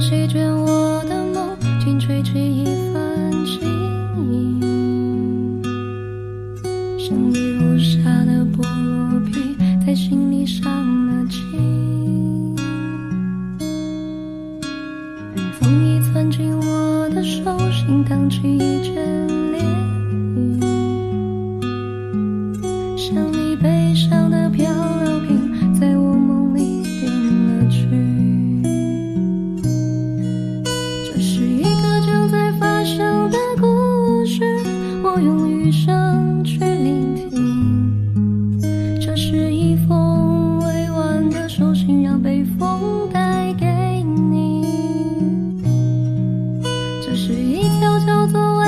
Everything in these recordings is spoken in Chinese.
席卷我的梦境，吹起一番轻盈。像雨雾下的菠萝皮，在心里上了情。风已攥进我的手心，荡起一阵涟漪。这是一条叫做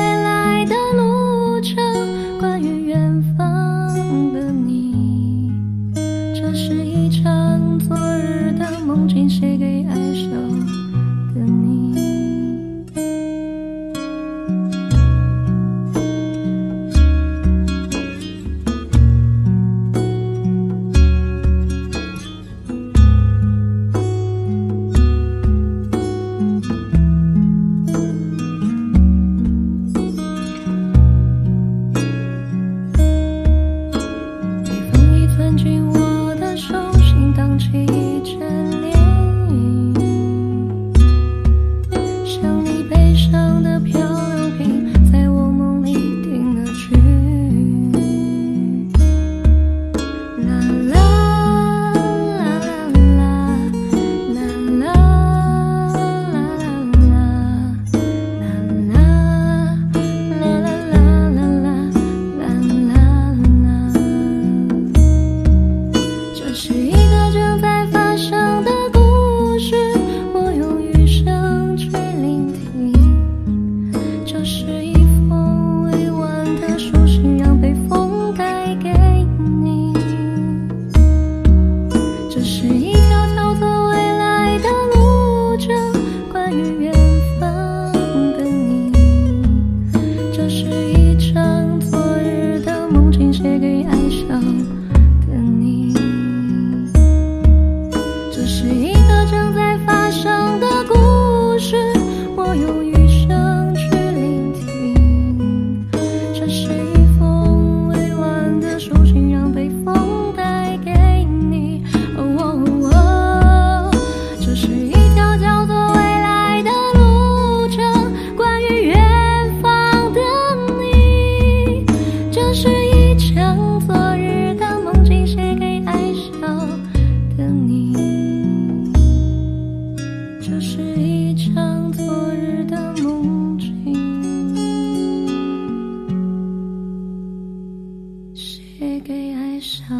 手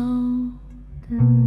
的。